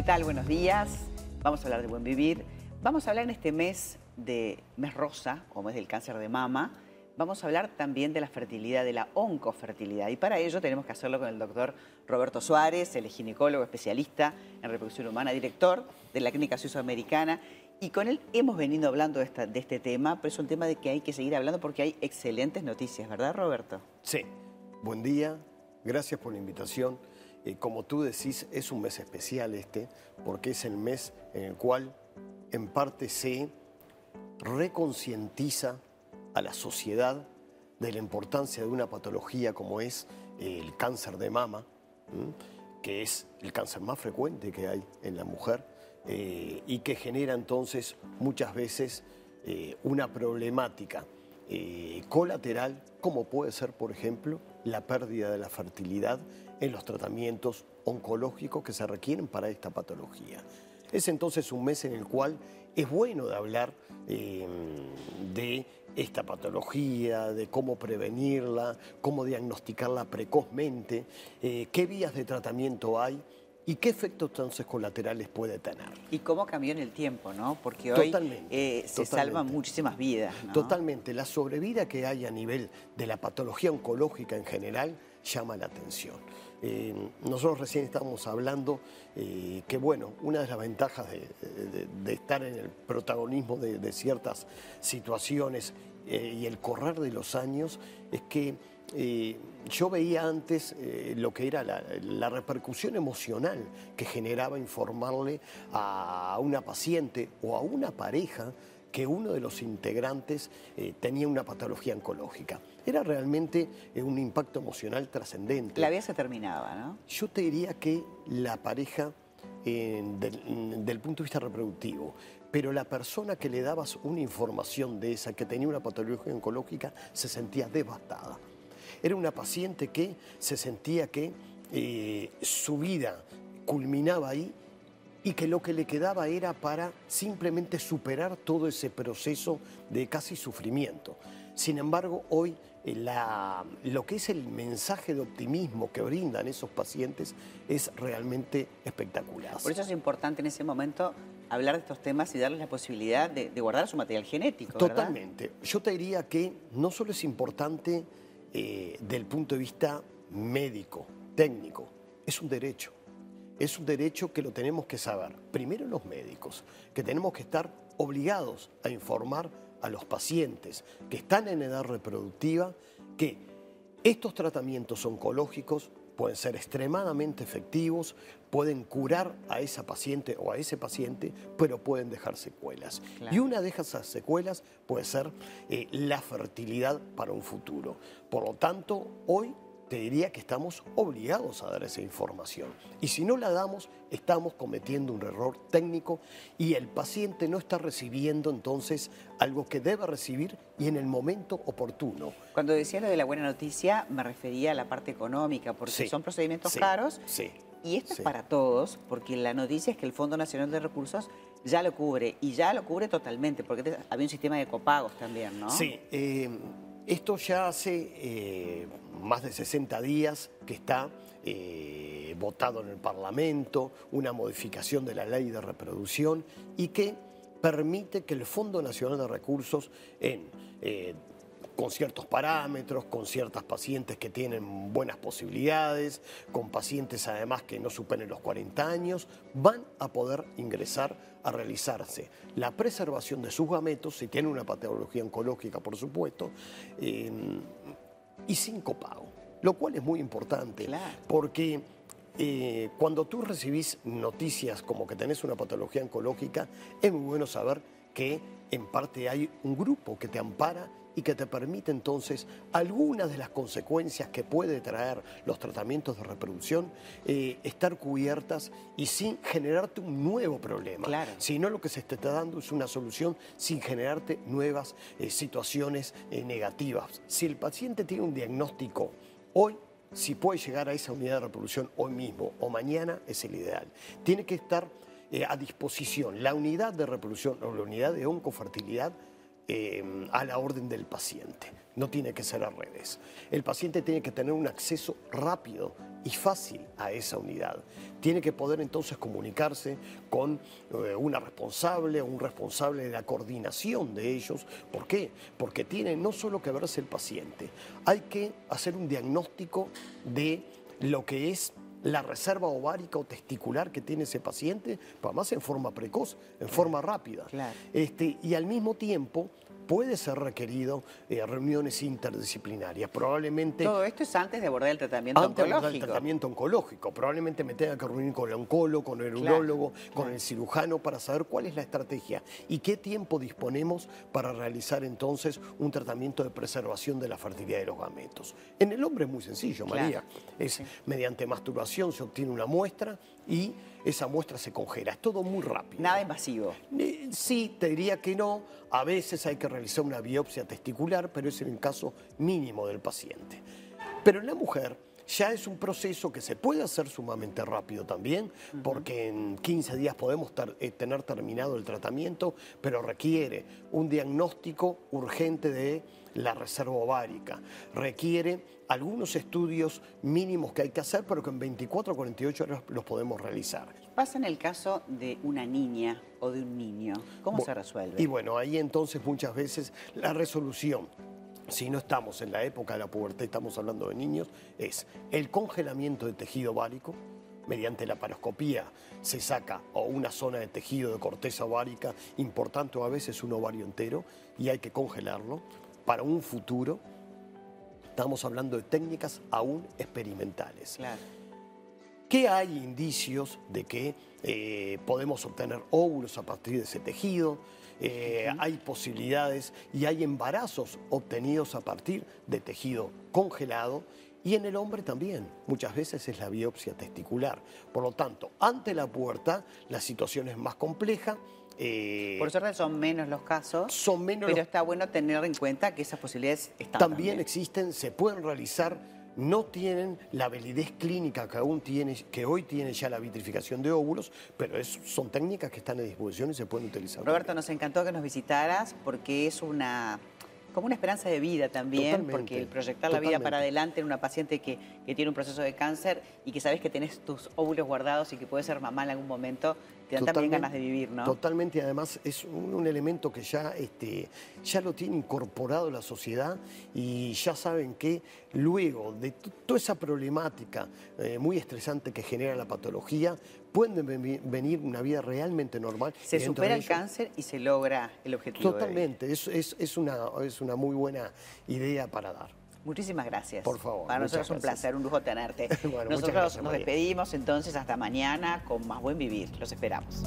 ¿Qué tal? Buenos días. Vamos a hablar de buen vivir. Vamos a hablar en este mes de mes rosa o mes del cáncer de mama. Vamos a hablar también de la fertilidad, de la oncofertilidad. Y para ello tenemos que hacerlo con el doctor Roberto Suárez, el ginecólogo especialista en reproducción humana, director de la Clínica Suizoamericana. Y con él hemos venido hablando de, este tema, pero es un tema de que hay que seguir hablando porque hay excelentes noticias, ¿verdad, Roberto? Sí, buen día, gracias por la invitación. Eh, como tú decís, es un mes especial este, porque es el mes en el cual en parte se reconcientiza a la sociedad de la importancia de una patología como es el cáncer de mama, que es el cáncer más frecuente que hay en la mujer eh, y que genera entonces muchas veces eh, una problemática eh, colateral, como puede ser, por ejemplo, la pérdida de la fertilidad en los tratamientos oncológicos que se requieren para esta patología. Es entonces un mes en el cual es bueno de hablar eh, de esta patología, de cómo prevenirla, cómo diagnosticarla precozmente, eh, qué vías de tratamiento hay y qué efectos entonces colaterales puede tener. Y cómo cambió en el tiempo, ¿no? Porque hoy eh, se salvan muchísimas vidas. ¿no? Totalmente, la sobrevida que hay a nivel de la patología oncológica en general llama la atención. Eh, nosotros recién estábamos hablando eh, que, bueno, una de las ventajas de, de- de estar en el protagonismo de, de ciertas situaciones eh, y el correr de los años es que eh, yo veía antes eh, lo que era la, la repercusión emocional que generaba informarle a una paciente o a una pareja que uno de los integrantes eh, tenía una patología oncológica. Era realmente un impacto emocional trascendente. La vida se terminaba, ¿no? Yo te diría que la pareja, del, del punto de vista reproductivo, pero la persona que le dabas una información de esa, que tenía una patología oncológica, se sentía devastada. Era una paciente que se sentía que eh, su vida culminaba ahí y que lo que le quedaba era para simplemente superar todo ese proceso de casi sufrimiento. Sin embargo, hoy eh, la- lo que es el mensaje de optimismo que brindan esos pacientes es realmente espectacular. Por eso es importante en ese momento hablar de estos temas y darles la posibilidad de, de guardar su material genético. ¿verdad? Totalmente. Yo te diría que no solo es importante eh, del punto de vista médico, técnico, es un derecho. Es un derecho que lo tenemos que saber. Primero los médicos, que tenemos que estar obligados a informar a los pacientes que están en edad reproductiva que estos tratamientos oncológicos pueden ser extremadamente efectivos, pueden curar a esa paciente o a ese paciente, pero pueden dejar secuelas. Claro. Y una de esas secuelas puede ser eh, la fertilidad para un futuro. Por lo tanto, hoy te diría que estamos obligados a dar esa información. Y si no la damos, estamos cometiendo un error técnico y el paciente no está recibiendo entonces algo que debe recibir y en el momento oportuno. Cuando decía lo de la buena noticia, me refería a la parte económica, porque Sí, son procedimientos sí, caros. sí, Y esto es para todos, porque la noticia es que el Fondo Nacional de Recursos ya lo cubre, y ya lo cubre totalmente, porque había un sistema de copagos también, ¿no? Sí, eh, esto ya hace eh, más de 60 días que está eh, votado en el Parlamento, una modificación de la ley de reproducción y que permite que el Fondo Nacional de Recursos en... con ciertos parámetros, con ciertas pacientes que tienen buenas posibilidades, con pacientes además que no superen los 40 años, van a poder ingresar a realizarse la preservación de sus gametos, si tienen una patología oncológica, por supuesto, eh, y sin copago, lo cual es muy importante, Claro. porque eh, cuando tú recibís noticias como que tenés una patología oncológica, es muy bueno saber que en parte hay un grupo que te ampara y que te permite entonces algunas de las consecuencias que puede traer los tratamientos de reproducción eh, estar cubiertas y sin generarte un nuevo problema. Claro. Sino lo que se te está dando es una solución sin generarte nuevas eh, situaciones eh, negativas. Si el paciente tiene un diagnóstico hoy, si puede llegar a esa unidad de reproducción hoy mismo o mañana, es el ideal. Tiene que estar a disposición la unidad de reproducción o la unidad de oncofertilidad eh, a la orden del paciente. No tiene que ser al revés. El paciente tiene que tener un acceso rápido y fácil a esa unidad. Tiene que poder entonces comunicarse con eh, una responsable o un responsable de la coordinación de ellos. ¿Por qué? Porque tiene no solo que verse el paciente, hay que hacer un diagnóstico de lo que es la reserva ovárica o testicular que tiene ese paciente, además en forma precoz, en forma rápida. Este, y al mismo tiempo puede ser requerido eh, reuniones interdisciplinarias. Probablemente... Todo esto es antes de abordar el tratamiento antes oncológico. Antes el tratamiento oncológico. Probablemente me tenga que reunir con el oncólogo, con el urólogo, con el cirujano para saber cuál es la estrategia y qué tiempo disponemos para realizar entonces un tratamiento de preservación de la fertilidad de los gametos. En el hombre es muy sencillo, María. Es mediante masturbación se obtiene una muestra y esa muestra se congela. Es todo muy rápido. Nada invasivo. Sí, te diría que no. A veces hay que realizar una biopsia testicular, pero es en el caso mínimo del paciente. Pero en la mujer ya es un proceso que se puede hacer sumamente rápido también, porque en 15 días podemos eh, tener terminado el tratamiento, pero requiere un diagnóstico urgente de la reserva ovárica. Requiere algunos estudios mínimos que hay que hacer, pero que en 24 o 48 horas los podemos realizar. Pasa en el caso de una niña o de un niño. ¿Cómo se resuelve? Y bueno, ahí entonces muchas veces la resolución si no estamos en la época de la pubertad, estamos hablando de niños, es el congelamiento de tejido ovárico, mediante la paroscopía se saca o una zona de tejido de corteza ovárica importante o a veces un ovario entero y hay que congelarlo para un futuro. Estamos hablando de técnicas aún experimentales. Claro. ¿Qué hay indicios de que eh, podemos obtener óvulos a partir de ese tejido? Eh, hay posibilidades y hay embarazos obtenidos a partir de tejido congelado y en el hombre también, muchas veces es la biopsia testicular. Por lo tanto, ante la puerta la situación es más compleja. Eh, Por suerte son menos los casos, son menos pero está bueno tener en cuenta que esas posibilidades están. También, también existen, se pueden realizar no tienen la validez clínica que, aún tiene, que hoy tiene ya la vitrificación de óvulos, pero son técnicas que están a disposición y se pueden utilizar. Roberto, nos encantó que nos visitaras porque es una como una esperanza de vida también, porque el proyectar la vida para adelante en una paciente que, que, tiene un proceso de cáncer y que sabes que tienes tus óvulos guardados y que puede ser mamá en algún momento, te dan también ganas de vivir, ¿no? Totalmente, y además es un, elemento que ya, este, ya lo tiene incorporado la sociedad y ya saben que luego de toda esa problemática eh, muy estresante que genera la patología, pueden venir una vida realmente normal. Se supera el cáncer y se logra el objetivo. Totalmente, es, es, una, es una muy buena idea para dar. Muchísimas gracias. Por favor. Para nosotros es un placer, un lujo tenerte. nosotros nos despedimos entonces hasta mañana con más buen vivir. Los esperamos.